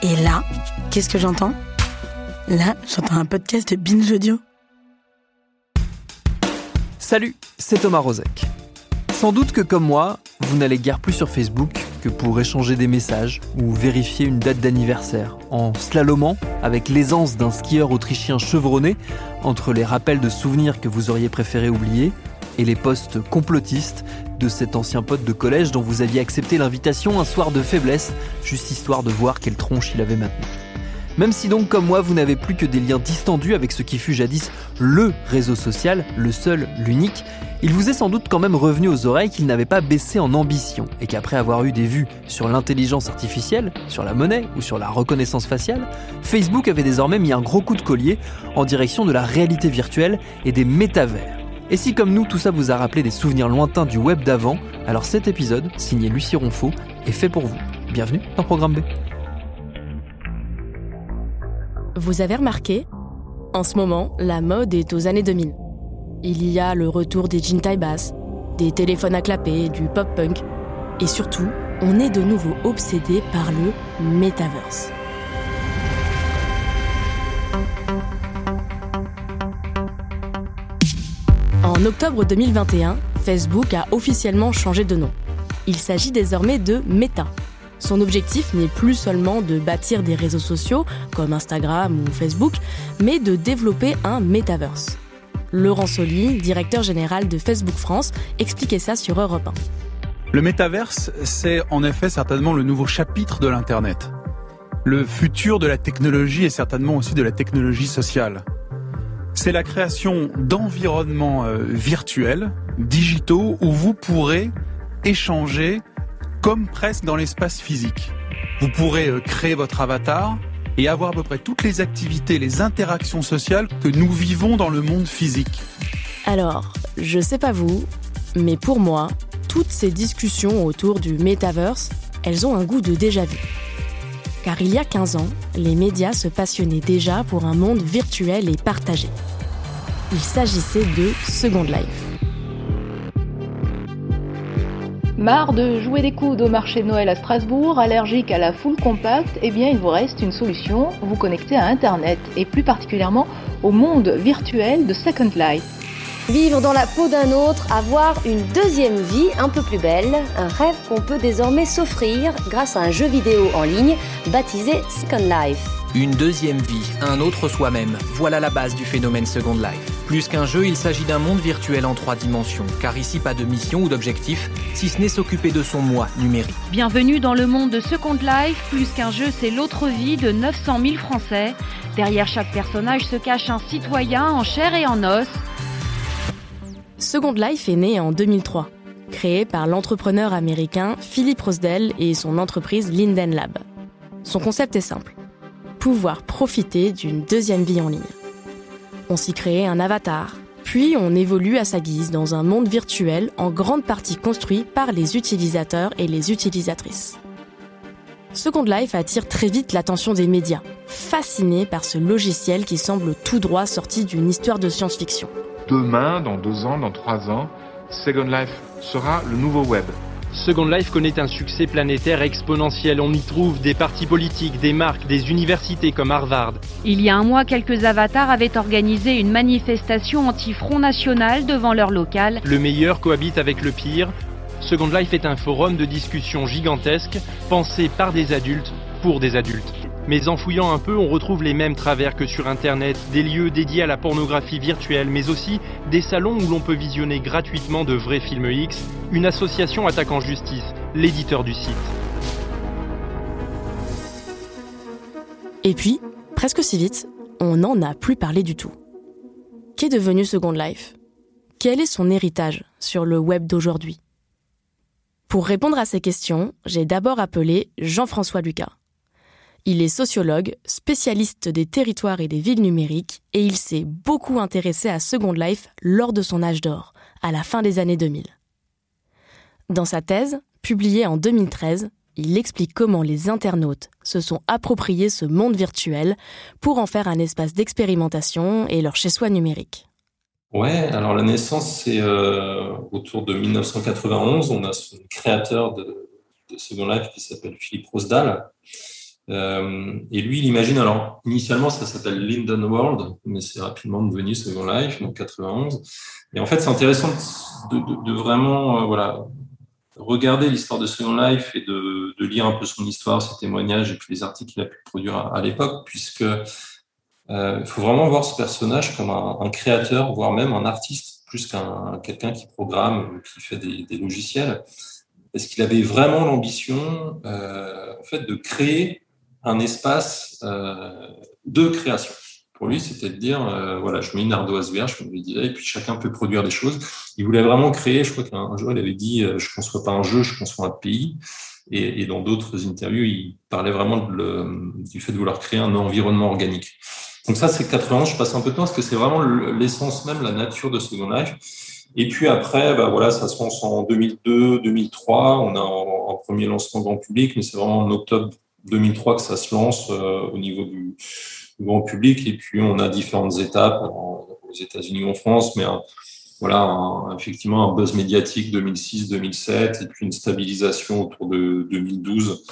Et là, qu'est-ce que j'entends? Là, j'entends un podcast de Binge Audio. Salut, c'est Thomas Rozek. Sans doute que comme moi, vous n'allez guère plus sur Facebook que pour échanger des messages ou vérifier une date d'anniversaire, en slalomant avec l'aisance d'un skieur autrichien chevronné entre les rappels de souvenirs que vous auriez préféré oublier et les postes complotistes de cet ancien pote de collège dont vous aviez accepté l'invitation un soir de faiblesse, juste histoire de voir quelle tronche il avait maintenant. Même si donc comme moi vous n'avez plus que des liens distendus avec ce qui fut jadis LE réseau social, le seul, l'unique, il vous est sans doute quand même revenu aux oreilles qu'il n'avait pas baissé en ambition et qu'après avoir eu des vues sur l'intelligence artificielle, sur la monnaie ou sur la reconnaissance faciale, Facebook avait désormais mis un gros coup de collier en direction de la réalité virtuelle et des métavers. Et si comme nous tout ça vous a rappelé des souvenirs lointains du web d'avant, alors cet épisode, signé Lucie Ronfaux, est fait pour vous. Bienvenue dans Programme B. Vous avez remarqué En ce moment, la mode est aux années 2000. Il y a le retour des jeans taille des téléphones à clapper, du pop-punk. Et surtout, on est de nouveau obsédé par le metaverse. En octobre 2021, Facebook a officiellement changé de nom. Il s'agit désormais de Meta. Son objectif n'est plus seulement de bâtir des réseaux sociaux comme Instagram ou Facebook, mais de développer un metaverse. Laurent Soli, directeur général de Facebook France, expliquait ça sur Europe 1. Le métaverse, c'est en effet certainement le nouveau chapitre de l'Internet. Le futur de la technologie et certainement aussi de la technologie sociale. C'est la création d'environnements euh, virtuels, digitaux, où vous pourrez échanger comme presque dans l'espace physique. Vous pourrez euh, créer votre avatar et avoir à peu près toutes les activités, les interactions sociales que nous vivons dans le monde physique. Alors, je sais pas vous, mais pour moi, toutes ces discussions autour du metaverse, elles ont un goût de déjà-vu. Car il y a 15 ans, les médias se passionnaient déjà pour un monde virtuel et partagé. Il s'agissait de Second Life. Marre de jouer des coudes au marché de Noël à Strasbourg, allergique à la full compact, eh bien il vous reste une solution, vous connecter à Internet et plus particulièrement au monde virtuel de Second Life. Vivre dans la peau d'un autre, avoir une deuxième vie un peu plus belle, un rêve qu'on peut désormais s'offrir grâce à un jeu vidéo en ligne baptisé Second Life. Une deuxième vie, un autre soi-même, voilà la base du phénomène Second Life. Plus qu'un jeu, il s'agit d'un monde virtuel en trois dimensions, car ici pas de mission ou d'objectif, si ce n'est s'occuper de son moi numérique. Bienvenue dans le monde de Second Life, plus qu'un jeu, c'est l'autre vie de 900 000 Français. Derrière chaque personnage se cache un citoyen en chair et en os. Second Life est né en 2003, créé par l'entrepreneur américain Philip Rosdell et son entreprise Linden Lab. Son concept est simple pouvoir profiter d'une deuxième vie en ligne. On s'y crée un avatar, puis on évolue à sa guise dans un monde virtuel en grande partie construit par les utilisateurs et les utilisatrices. Second Life attire très vite l'attention des médias, fascinés par ce logiciel qui semble tout droit sorti d'une histoire de science-fiction. Demain, dans deux ans, dans trois ans, Second Life sera le nouveau web. Second Life connaît un succès planétaire exponentiel. On y trouve des partis politiques, des marques, des universités comme Harvard. Il y a un mois, quelques avatars avaient organisé une manifestation anti-front national devant leur local. Le meilleur cohabite avec le pire. Second Life est un forum de discussion gigantesque, pensé par des adultes pour des adultes. Mais en fouillant un peu, on retrouve les mêmes travers que sur Internet, des lieux dédiés à la pornographie virtuelle, mais aussi des salons où l'on peut visionner gratuitement de vrais films X, une association attaquant justice, l'éditeur du site. Et puis, presque si vite, on n'en a plus parlé du tout. Qu'est devenu Second Life? Quel est son héritage sur le web d'aujourd'hui? Pour répondre à ces questions, j'ai d'abord appelé Jean-François Lucas. Il est sociologue, spécialiste des territoires et des villes numériques, et il s'est beaucoup intéressé à Second Life lors de son âge d'or, à la fin des années 2000. Dans sa thèse, publiée en 2013, il explique comment les internautes se sont appropriés ce monde virtuel pour en faire un espace d'expérimentation et leur chez-soi numérique. Ouais, alors la naissance, c'est euh, autour de 1991. On a son créateur de, Second Life qui s'appelle Philippe Rosdahl. Euh, et lui, il imagine, alors initialement, ça s'appelle Linden World, mais c'est rapidement devenu Second Life, donc 91. Et en fait, c'est intéressant de, vraiment euh, voilà, regarder l'histoire de Second Life et de, lire un peu son histoire, ses témoignages et puis les articles qu'il a pu produire à, l'époque, puisque euh, il faut vraiment voir ce personnage comme un, créateur, voire même un artiste, plus qu'un quelqu'un qui programme, qui fait des, des logiciels. Est-ce qu'il avait vraiment l'ambition, euh, en fait, de créer un espace euh, de création pour lui, c'était de dire, euh, voilà, je mets une ardoise vierge, je me disais, et puis chacun peut produire des choses. Il voulait vraiment créer, je crois qu'un jour, il avait dit, euh, je ne conçois pas un jeu, je conçois un pays. Et, dans d'autres interviews, il parlait vraiment du fait de vouloir créer un environnement organique. Donc ça, c'est 91, je passe un peu de temps, parce que c'est vraiment l'essence même, la nature de Second Life. Et puis après, bah voilà, ça se lance en 2002, 2003. On a un, un premier lancement grand public, mais c'est vraiment en octobre 2003 que ça se lance euh, au niveau du, grand public. Et puis, on a différentes étapes aux États-Unis ou en France, mais voilà, effectivement, un buzz médiatique 2006-2007 et puis une stabilisation autour de 2012.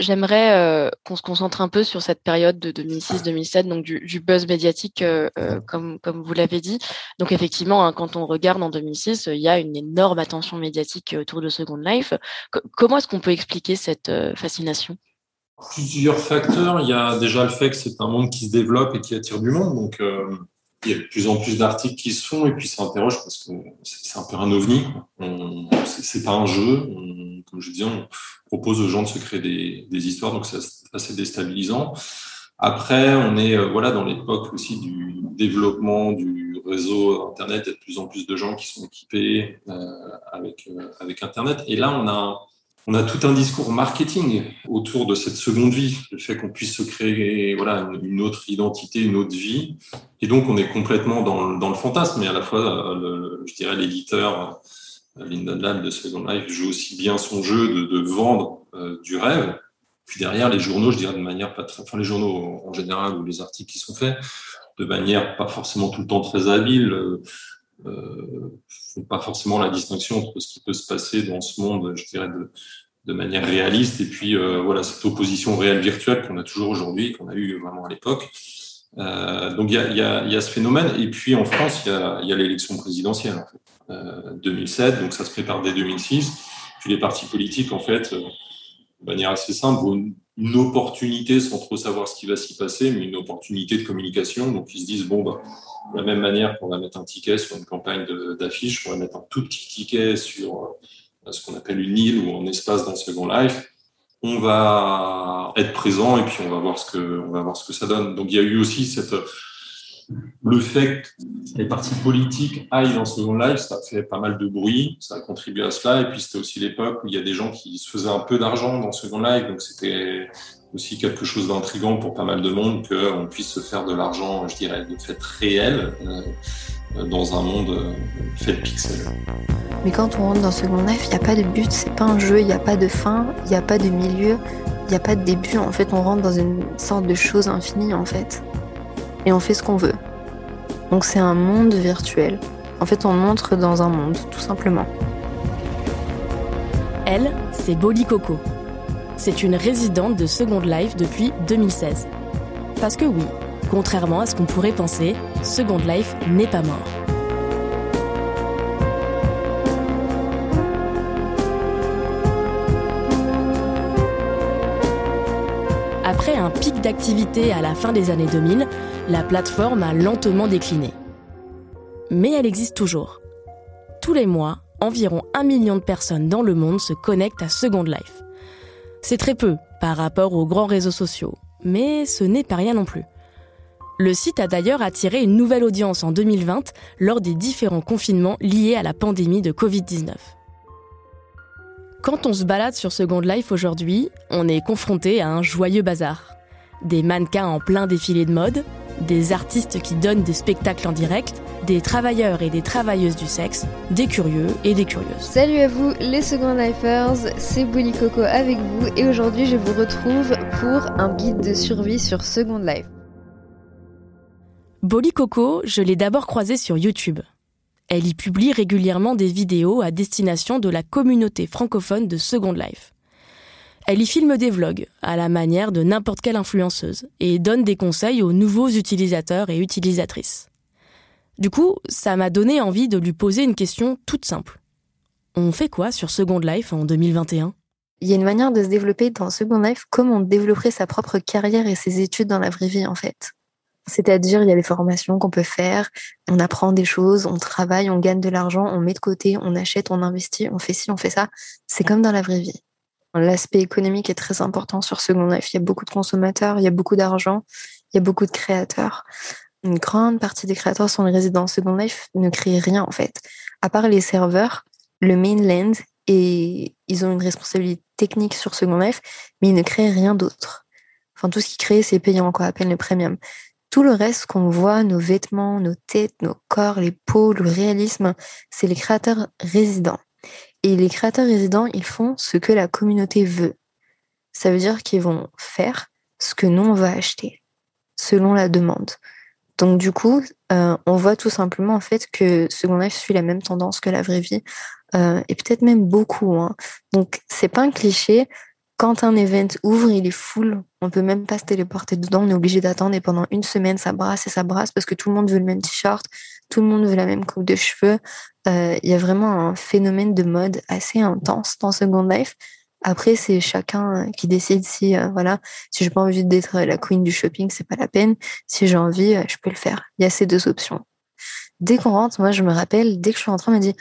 J'aimerais euh, qu'on se concentre un peu sur cette période de 2006-2007, donc du, buzz médiatique, euh, euh, comme, comme vous l'avez dit. Donc effectivement, hein, quand on regarde en 2006, il y a une énorme attention médiatique autour de Second Life. comment est-ce qu'on peut expliquer cette fascination? Plusieurs facteurs. Il y a déjà le fait que c'est un monde qui se développe et qui attire du monde. Donc, euh, il y a de plus en plus d'articles qui se font et puis ça interroge parce que c'est un peu un ovni. C'est pas un jeu. comme je disais, on propose aux gens de se créer des, histoires, donc c'est assez déstabilisant. Après, on est euh, voilà dans l'époque aussi du développement du réseau Internet. Il y a de plus en plus de gens qui sont équipés euh, avec avec Internet. Et là, on a on a tout un discours marketing autour de cette seconde vie, le fait qu'on puisse se créer voilà une autre identité, une autre vie, et donc on est complètement dans, le, fantasme. Mais à la fois, je dirais l'éditeur euh, Linden Lab de Second Life joue aussi bien son jeu de, de vendre euh, du rêve. Puis derrière, les journaux, je dirais de manière pas très, enfin les journaux en général ou les articles qui sont faits, de manière pas forcément tout le temps très habile. Euh, euh, font pas forcément la distinction entre ce qui peut se passer dans ce monde, je dirais, de, manière réaliste, et puis euh, voilà cette opposition réelle virtuelle qu'on a toujours aujourd'hui, qu'on a eu vraiment à l'époque. Euh, donc il y a, ce phénomène, et puis en France il y a, l'élection présidentielle en fait, euh, 2007, donc ça se prépare dès 2006. Puis les partis politiques en fait, euh, de manière assez simple, une opportunité sans trop savoir ce qui va s'y passer, mais une opportunité de communication. Donc ils se disent bon bah de la même manière qu'on va mettre un ticket sur une campagne d'affiches, on va mettre un tout petit ticket sur euh, ce qu'on appelle une île ou un espace dans Second Life. On va être présent et puis on va voir ce que on va voir ce que ça donne. Donc il y a eu aussi cette le fait que les partis politiques aillent dans Second Life, ça fait pas mal de bruit, ça a contribué à cela. Et puis c'était aussi l'époque où il y a des gens qui se faisaient un peu d'argent dans Second Life, donc c'était aussi quelque chose d'intrigant pour pas mal de monde qu'on puisse se faire de l'argent, je dirais, de fait réel euh, dans un monde euh, fait de pixels. Mais quand on rentre dans Second Life, il n'y a pas de but, c'est pas un jeu, il n'y a pas de fin, il n'y a pas de milieu, il n'y a pas de début. En fait, on rentre dans une sorte de chose infinie, en fait. Et on fait ce qu'on veut. Donc c'est un monde virtuel. En fait, on montre dans un monde, tout simplement. Elle, c'est Bolly Coco. C'est une résidente de Second Life depuis 2016. Parce que oui, contrairement à ce qu'on pourrait penser, Second Life n'est pas mort. Après un pic d'activité à la fin des années 2000, la plateforme a lentement décliné. Mais elle existe toujours. Tous les mois, environ un million de personnes dans le monde se connectent à Second Life. C'est très peu par rapport aux grands réseaux sociaux, mais ce n'est pas rien non plus. Le site a d'ailleurs attiré une nouvelle audience en 2020 lors des différents confinements liés à la pandémie de Covid-19. Quand on se balade sur Second Life aujourd'hui, on est confronté à un joyeux bazar. Des mannequins en plein défilé de mode, des artistes qui donnent des spectacles en direct, des travailleurs et des travailleuses du sexe, des curieux et des curieuses. Salut à vous les Second Lifers, c'est Bully Coco avec vous et aujourd'hui je vous retrouve pour un guide de survie sur Second Life. Bolly Coco, je l'ai d'abord croisée sur YouTube. Elle y publie régulièrement des vidéos à destination de la communauté francophone de Second Life. Elle y filme des vlogs, à la manière de n'importe quelle influenceuse, et donne des conseils aux nouveaux utilisateurs et utilisatrices. Du coup, ça m'a donné envie de lui poser une question toute simple. On fait quoi sur Second Life en 2021 Il y a une manière de se développer dans Second Life comme on développerait sa propre carrière et ses études dans la vraie vie en fait. C'est-à-dire, il y a les formations qu'on peut faire, on apprend des choses, on travaille, on gagne de l'argent, on met de côté, on achète, on investit, on fait ci, on fait ça. C'est comme dans la vraie vie. L'aspect économique est très important sur Second Life. Il y a beaucoup de consommateurs, il y a beaucoup d'argent, il y a beaucoup de créateurs. Une grande partie des créateurs sont les résidents. Second Life ne crée rien en fait. À part les serveurs, le mainland, et ils ont une responsabilité technique sur Second Life, mais ils ne créent rien d'autre. Enfin, tout ce qu'ils créent, c'est payant, quoi, à peine le premium. Tout le reste qu'on voit, nos vêtements, nos têtes, nos corps, les peaux, le réalisme, c'est les créateurs résidents. Et les créateurs résidents, ils font ce que la communauté veut. Ça veut dire qu'ils vont faire ce que nous, on va acheter, selon la demande. Donc du coup, euh, on voit tout simplement en fait que Second Life suit la même tendance que la vraie vie, euh, et peut-être même beaucoup. Hein. Donc c'est pas un cliché. Quand un event ouvre, il est full. On peut même pas se téléporter dedans. On est obligé d'attendre et pendant une semaine, ça brasse et ça brasse parce que tout le monde veut le même t-shirt, tout le monde veut la même coupe de cheveux. Euh, il y a vraiment un phénomène de mode assez intense dans Second Life. Après, c'est chacun qui décide si, euh, voilà, si j'ai pas envie d'être la queen du shopping, c'est pas la peine. Si j'ai envie, euh, je peux le faire. Il y a ces deux options. Dès qu'on rentre, moi, je me rappelle, dès que je suis rentrée, on m'a dit,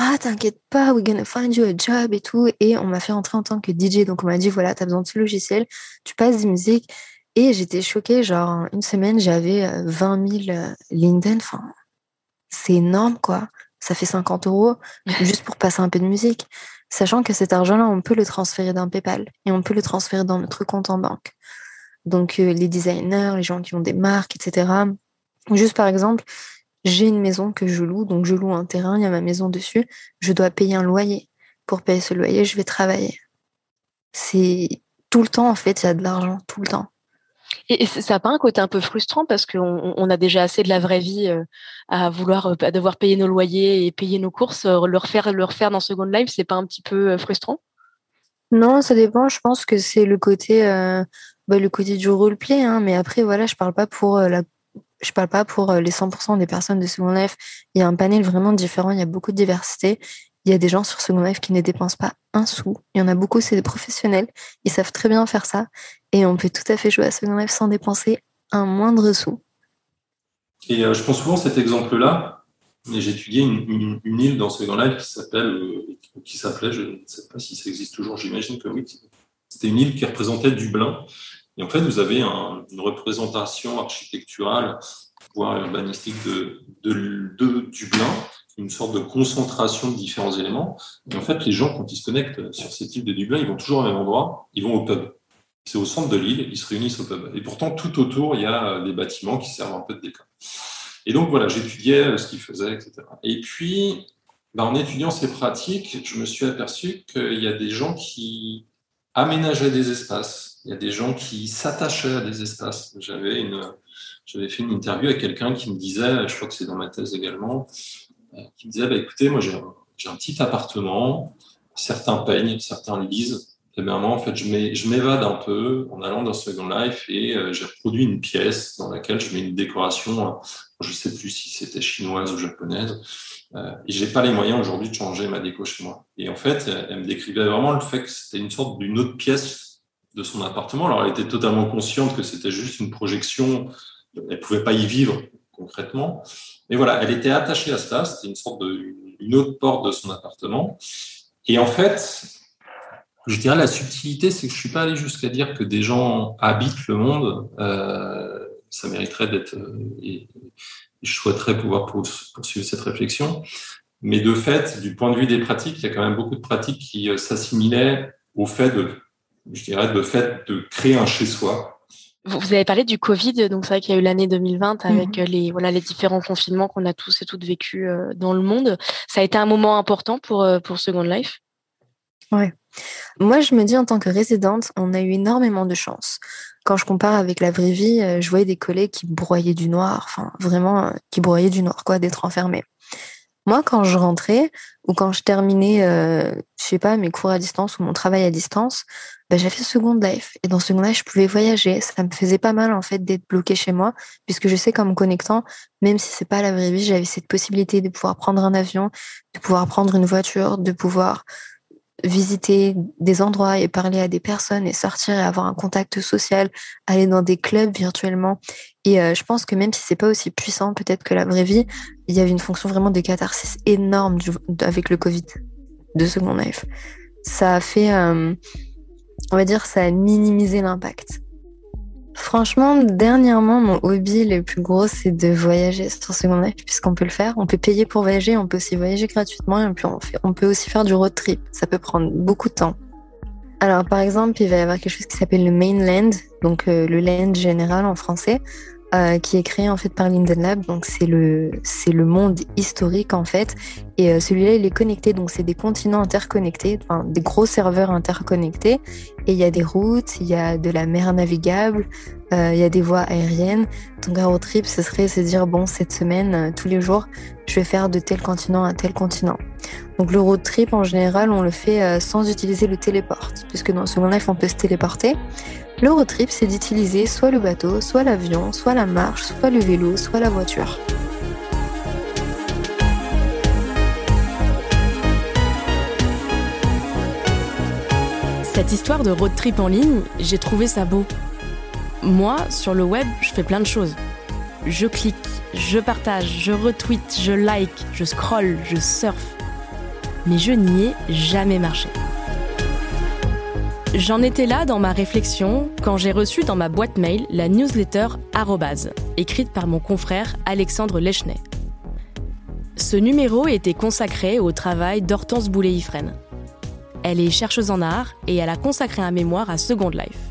ah, t'inquiète pas, we're gonna find you a job et tout. Et on m'a fait rentrer en tant que DJ. Donc, on m'a dit, voilà, t'as besoin de ce logiciel, tu passes des musiques. Et j'étais choquée, genre, une semaine, j'avais 20 000 Linden. Enfin, c'est énorme, quoi ça fait 50 euros juste pour passer un peu de musique. Sachant que cet argent-là, on peut le transférer d'un PayPal et on peut le transférer dans notre compte en banque. Donc, euh, les designers, les gens qui ont des marques, etc. Juste par exemple, j'ai une maison que je loue, donc je loue un terrain, il y a ma maison dessus, je dois payer un loyer. Pour payer ce loyer, je vais travailler. C'est tout le temps, en fait, il y a de l'argent, tout le temps. Et ça n'a pas un côté un peu frustrant parce qu'on on a déjà assez de la vraie vie euh, à vouloir euh, à devoir payer nos loyers et payer nos courses, euh, le refaire, le refaire dans Second Life, c'est pas un petit peu frustrant? Non, ça dépend. Je pense que c'est le côté, bah, le côté du roleplay. Hein, mais après, voilà, je parle pas pour la je parle pas pour les 100% des personnes de Second Life. Il y a un panel vraiment différent, il y a beaucoup de diversité. Il y a des gens sur Second Life qui ne dépensent pas un sou. Il y en a beaucoup, c'est des professionnels. Ils savent très bien faire ça. Et on peut tout à fait jouer à Second Life sans dépenser un moindre sou. Et euh, je prends souvent cet exemple-là. J'ai étudié une, île dans Second Life qui s'appelle, euh, qui s'appelait, je ne sais pas si ça existe toujours, j'imagine que oui. C'était une île qui représentait Dublin. Et en fait, vous avez une représentation architecturale, voire urbanistique de, Dublin une sorte de concentration de différents éléments. Et en fait, les gens, quand ils se connectent sur ces types de Dublin, ils vont toujours au même endroit, ils vont au pub. C'est au centre de l'île, ils se réunissent au pub. Et pourtant, tout autour, il y a des bâtiments qui servent un peu de décor. Et donc, voilà, j'étudiais ce qu'ils faisaient, etc. Et puis, bah, en étudiant ces pratiques, je me suis aperçu qu'il y a des gens qui aménageaient des espaces. Il y a des gens qui s'attachaient à des espaces. J'avais une, fait une interview avec quelqu'un qui me disait, je crois que c'est dans ma thèse également, qui me disait bah, écoutez, moi j'ai un, petit appartement, certains peignent, certains lisent. Et bien moi, en fait, je m'évade un peu en allant dans Second Life et euh, j'ai reproduit une pièce dans laquelle je mets une décoration, euh, je sais plus si c'était chinoise ou japonaise. Euh, et j'ai pas les moyens aujourd'hui de changer ma déco chez moi. Et en fait, elle me décrivait vraiment le fait que c'était une sorte d'une autre pièce de son appartement. Alors, elle était totalement consciente que c'était juste une projection. Elle pouvait pas y vivre concrètement. Mais voilà, elle était attachée à cela, c'était une sorte de, une autre porte de son appartement. Et en fait, je dirais la subtilité, c'est que je suis pas allé jusqu'à dire que des gens habitent le monde. Euh, ça mériterait d'être, euh, et, je souhaiterais pouvoir poursuivre cette réflexion. Mais de fait, du point de vue des pratiques, il y a quand même beaucoup de pratiques qui s'assimilaient au fait de, je dirais, de fait de créer un chez-soi vous avez parlé du Covid, donc c'est vrai qu'il y a eu l'année 2020 avec mhm. les voilà les différents confinements qu'on a tous et toutes vécus euh, dans le monde. Ça a été un moment important pour euh, pour Second Life? Ouais. Moi, je me dis en tant que résidente, on a eu énormément de chance. Quand je compare avec la vraie vie, euh, je voyais des collègues qui broyaient du noir, enfin vraiment qui broyaient du noir, quoi, d'être enfermés. Moi, quand je rentrais ou quand je terminais, euh, je sais pas, mes cours à distance ou mon travail à distance, bah, j'avais Second Life. Et dans Second Life, je pouvais voyager. Ça me faisait pas mal, en fait, d'être bloqué chez moi, puisque je sais qu'en me connectant, même si c'est pas la vraie vie, j'avais cette possibilité de pouvoir prendre un avion, de pouvoir prendre une voiture, de pouvoir visiter des endroits et parler à des personnes et sortir et avoir un contact social, aller dans des clubs virtuellement. Et euh, je pense que même si c'est pas aussi puissant peut-être que la vraie vie, il y avait une fonction vraiment de catharsis énorme avec le Covid de Second Life. Ça a fait, euh, on va dire, ça a minimisé l'impact. Franchement, dernièrement, mon hobby le plus gros, c'est de voyager sur Second Life, puisqu'on peut le faire. On peut payer pour voyager, on peut aussi voyager gratuitement, et puis on, on peut aussi faire du road trip. Ça peut prendre beaucoup de temps. Alors, par exemple, il va y avoir quelque chose qui s'appelle le mainland, donc euh, le land général en français. Euh, qui est créé en fait par Linden Lab. Donc c'est le c'est le monde historique en fait. Et euh, celui-là il est connecté. Donc c'est des continents interconnectés, enfin des gros serveurs interconnectés. Et il y a des routes, il y a de la mer navigable, euh, il y a des voies aériennes. Donc un road trip ce serait se dire bon cette semaine tous les jours je vais faire de tel continent à tel continent. Donc le road trip en général on le fait sans utiliser le téléport, puisque dans Second Life on peut se téléporter. Le road trip, c'est d'utiliser soit le bateau, soit l'avion, soit la marche, soit le vélo, soit la voiture. Cette histoire de road trip en ligne, j'ai trouvé ça beau. Moi, sur le web, je fais plein de choses. Je clique, je partage, je retweet, je like, je scroll, je surfe. Mais je n'y ai jamais marché. J'en étais là dans ma réflexion quand j'ai reçu dans ma boîte mail la newsletter Arrobase, écrite par mon confrère Alexandre Lechnet. Ce numéro était consacré au travail d'Hortense Boulet-Ifren. Elle est chercheuse en art et elle a consacré un mémoire à Second Life.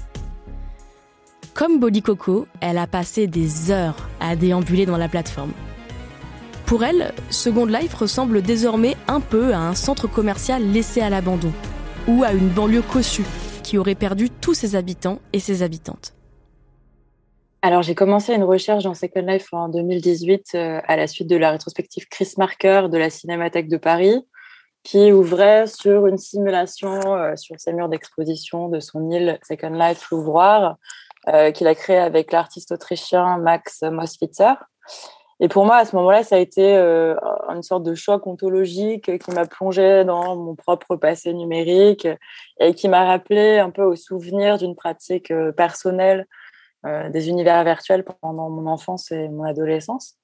Comme Bolly Coco, elle a passé des heures à déambuler dans la plateforme. Pour elle, Second Life ressemble désormais un peu à un centre commercial laissé à l'abandon ou à une banlieue cossue qui aurait perdu tous ses habitants et ses habitantes alors, j'ai commencé une recherche dans Second Life en 2018 euh, à la suite de la rétrospective Chris Marker de la Cinémathèque de Paris, qui ouvrait sur une simulation euh, sur ses murs d'exposition de son île Second Life Louvroir, qu'il a créé avec l'artiste autrichien Max Moswitzer. Et pour moi, à ce moment-là, ça a été euh, une sorte de choc ontologique qui m'a plongé dans mon propre passé numérique et qui m'a rappelé un peu au souvenir d'une pratique euh, personnelle euh, des univers virtuels pendant mon enfance et mon adolescence.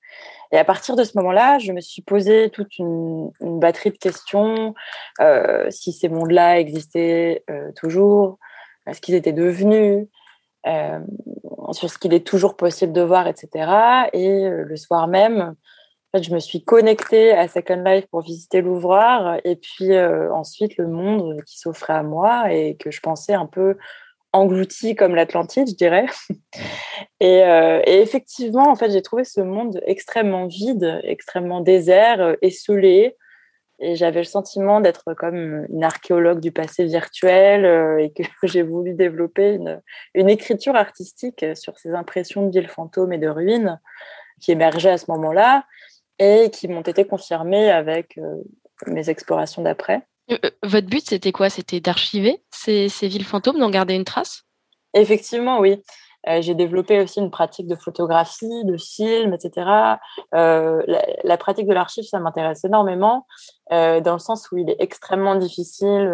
Et à partir de ce moment-là, je me suis posé toute une, batterie de questions si ces mondes-là existaient toujours, ce qu'ils étaient devenus, euh, sur ce qu'il est toujours possible de voir, etc. Et euh, le soir même, en fait, je me suis connectée à Second Life pour visiter l'ouvroir et puis euh, ensuite le monde qui s'offrait à moi et que je pensais un peu englouti comme l'Atlantide, je dirais. Et, et, effectivement, en fait, j'ai trouvé ce monde extrêmement vide, extrêmement désert, esselé, et j'avais le sentiment d'être comme une archéologue du passé virtuel euh, et que j'ai voulu développer une, une, écriture artistique sur ces impressions de villes fantômes et de ruines qui émergeaient à ce moment-là et qui m'ont été confirmées avec euh, mes explorations d'après. Euh, votre but, c'était quoi? C'était d'archiver ces, ces villes fantômes, d'en garder une trace? Effectivement, oui. Euh, j'ai développé aussi une pratique de photographie, de film, etc. Euh, la, pratique de l'archive, ça m'intéresse énormément, euh, dans le sens où il est extrêmement difficile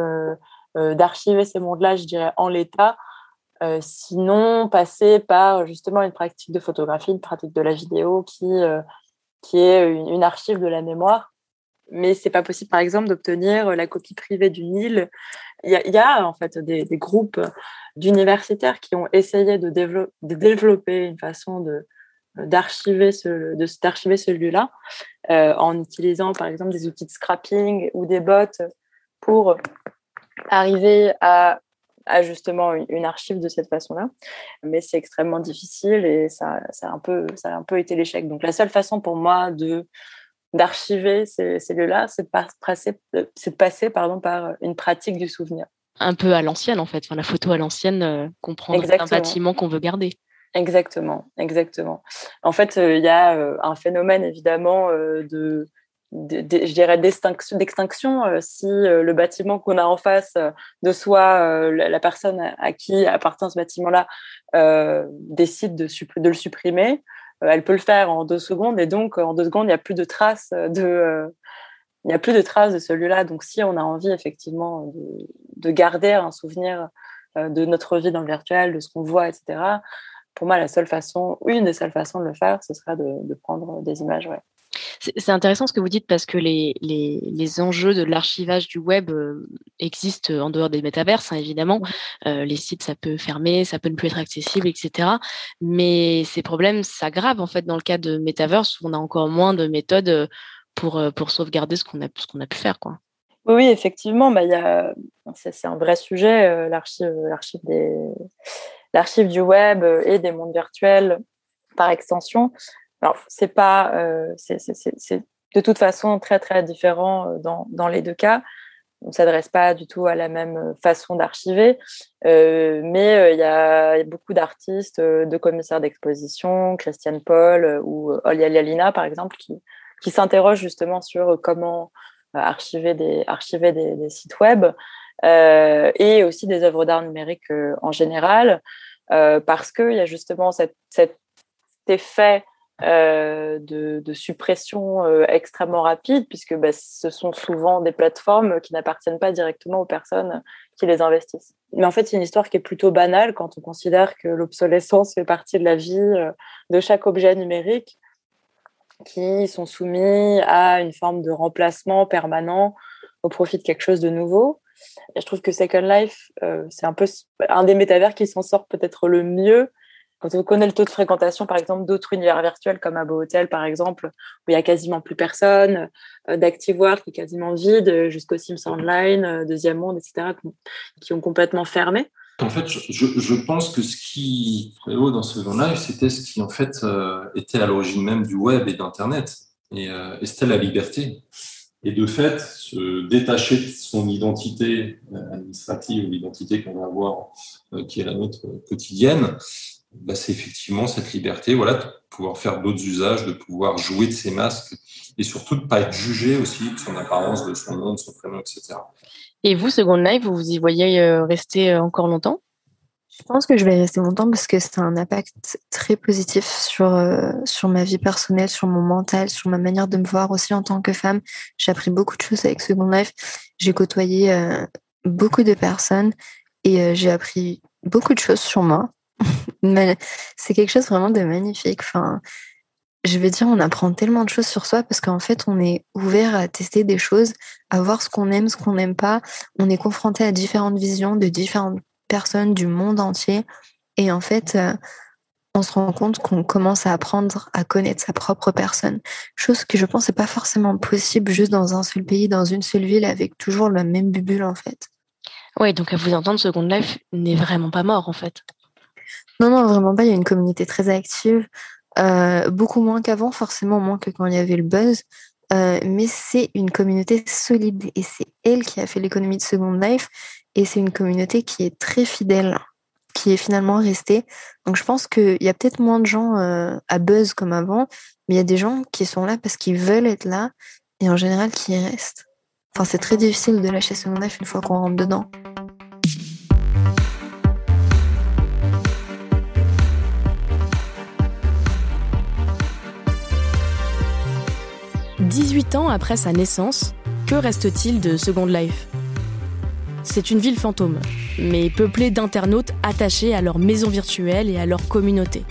d'archiver ces mondes-là, je dirais, en l'état. sinon, passer par justement une pratique de photographie, une pratique de la vidéo qui, qui est une, archive de la mémoire mais c'est pas possible, par exemple, d'obtenir la copie privée d'une île. Il y, a, en fait des, groupes d'universitaires qui ont essayé de, développer une façon d'archiver ce, d'archiver ce lieu-là en utilisant par exemple des outils de scrapping ou des bots pour arriver à, à justement une, archive de cette façon-là. Mais c'est extrêmement difficile et ça, ça, a un peu, ça a un peu été l'échec. Donc la seule façon pour moi de d'archiver ces, ces lieux-là, c'est de passer, de passer pardon, par une pratique du souvenir. Un peu à l'ancienne, en fait. Enfin, la photo à l'ancienne, euh, comprendre un bâtiment qu'on veut garder. Exactement, exactement. En fait, euh, il y a euh, un phénomène évidemment de, je dirais d'extinction si le bâtiment qu'on a en face de soi, la, personne à qui appartient ce bâtiment-là, décide de, de, le supprimer. Euh, elle peut le faire en deux secondes et donc en deux secondes, il n'y a plus de traces de, euh, il n'y a plus de traces de celui-là. Donc si on a envie effectivement de, garder un souvenir euh, de notre vie dans le virtuel, de ce qu'on voit, etc. Pour moi, la seule façon, une des seules façons de le faire, ce sera de, prendre des images. Ouais. C'est intéressant ce que vous dites parce que les, les, les enjeux de l'archivage du web euh, existent en dehors des métaverses, hein, évidemment. Euh, les sites, ça peut fermer, ça peut ne plus être accessible, etc. Mais ces problèmes s'aggravent en fait dans le cas de métaverse où on a encore moins de méthodes euh, pour, pour sauvegarder ce qu'on a, ce qu'on a pu faire. Quoi. Oui, effectivement, bah, y a, c'est, un vrai sujet, l'archive, l'archive, des, l'archive du web et des mondes virtuels par extension. Alors, c'est pas, euh, c'est de toute façon très très différent euh, dans, dans les deux cas. On s'adresse pas du tout à la même façon d'archiver, euh, mais il y, a beaucoup d'artistes, de commissaires d'exposition, Christiane Paul ou Olia Lialina par exemple, qui, qui s'interrogent justement sur comment archiver des, archiver des, sites web et aussi des œuvres d'art numérique en général, parce qu'il y a justement cette, cet effet euh, de, suppression euh, extrêmement rapide, puisque bah, ce sont souvent des plateformes qui n'appartiennent pas directement aux personnes qui les investissent. Mais en fait, c'est une histoire qui est plutôt banale quand on considère que l'obsolescence fait partie de la vie euh, de chaque objet numérique, qui sont soumis à une forme de remplacement permanent au profit de quelque chose de nouveau. Et je trouve que Second Life, c'est un peu un des métavers qui s'en sort peut-être le mieux quand on connaît le taux de fréquentation, par exemple, d'autres univers virtuels comme Abo Hotel, par exemple, où il y a quasiment plus personne, euh, d'Active World qui est quasiment vide, jusqu'au Sims Online, euh, Deuxième Monde, etc., qui ont complètement fermé. En fait, je, pense que ce qui prévaut dans ce Life, c'était ce qui, en fait, euh, était à l'origine même du web et d'Internet. Et, et c'était la liberté. Et de fait, se détacher de son identité administrative ou l'identité qu'on va avoir, qui est la nôtre quotidienne, bah, c'est effectivement cette liberté, voilà, de pouvoir faire d'autres usages, de pouvoir jouer de ses masques et surtout de ne pas être jugé aussi de son apparence, de son nom, de son prénom, etc. Et vous, Second Life, vous y voyez euh, rester euh, encore longtemps? Je pense que je vais rester longtemps parce que c'est un impact très positif sur, euh, sur ma vie personnelle, sur mon mental, sur ma manière de me voir aussi en tant que femme. J'ai appris beaucoup de choses avec Second Life. J'ai côtoyé beaucoup de personnes et j'ai appris beaucoup de choses sur moi c'est quelque chose vraiment de magnifique. Enfin, je veux dire, on apprend tellement de choses sur soi parce qu'en fait, on est ouvert à tester des choses, à voir ce qu'on aime, ce qu'on n'aime pas. On est confronté à différentes visions de différentes personnes du monde entier. Et en fait, euh, on se rend compte qu'on commence à apprendre à connaître sa propre personne. Chose que je pense n'est pas forcément possible juste dans un seul pays, dans une seule ville, avec toujours la même bubule, en fait. Oui, donc à vous entendre, Second Life n'est vraiment pas mort, en fait. Non, non, vraiment pas. Il y a une communauté très active. Euh, beaucoup moins qu'avant, forcément moins que quand il y avait le buzz. Euh, mais c'est une communauté solide et c'est elle qui a fait l'économie de Second Life et c'est une communauté qui est très fidèle, qui est finalement restée. Donc je pense qu'il y a peut-être moins de gens euh, à buzz comme avant, mais il y a des gens qui sont là parce qu'ils veulent être là et en général qui y restent. Enfin, c'est très difficile de lâcher Second Life une fois qu'on rentre dedans. 18 ans après sa naissance, que reste-t-il de Second Life? C'est une ville fantôme, mais peuplée d'internautes attachés à leur maison virtuelle et à leur communauté.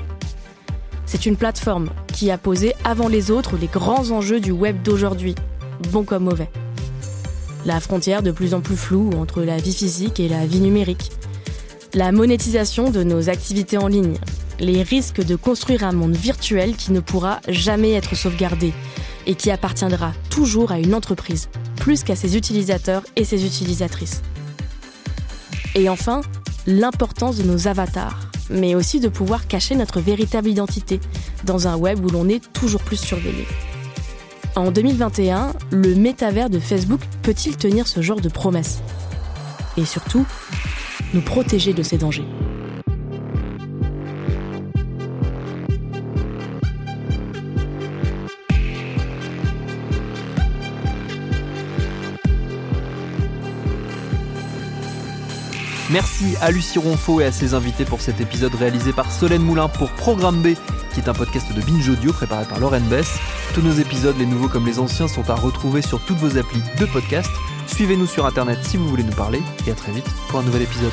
C'est une plateforme qui a posé avant les autres les grands enjeux du web d'aujourd'hui, bon comme mauvais. La frontière de plus en plus floue entre la vie physique et la vie numérique. La monétisation de nos activités en ligne, les risques de construire un monde virtuel qui ne pourra jamais être sauvegardé et qui appartiendra toujours à une entreprise, plus qu'à ses utilisateurs et ses utilisatrices. Et enfin, l'importance de nos avatars, mais aussi de pouvoir cacher notre véritable identité dans un web où l'on est toujours plus surveillé. En 2021, le métavers de Facebook peut-il tenir ce genre de promesses Et surtout, nous protéger de ces dangers Merci à Lucie Ronfaux et à ses invités pour cet épisode réalisé par Solène Moulin pour Programme B, qui est un podcast de Binge Audio préparé par Lauren Bess. Tous nos épisodes, les nouveaux comme les anciens, sont à retrouver sur toutes vos applis de podcast. Suivez-nous sur internet si vous voulez nous parler et à très vite pour un nouvel épisode.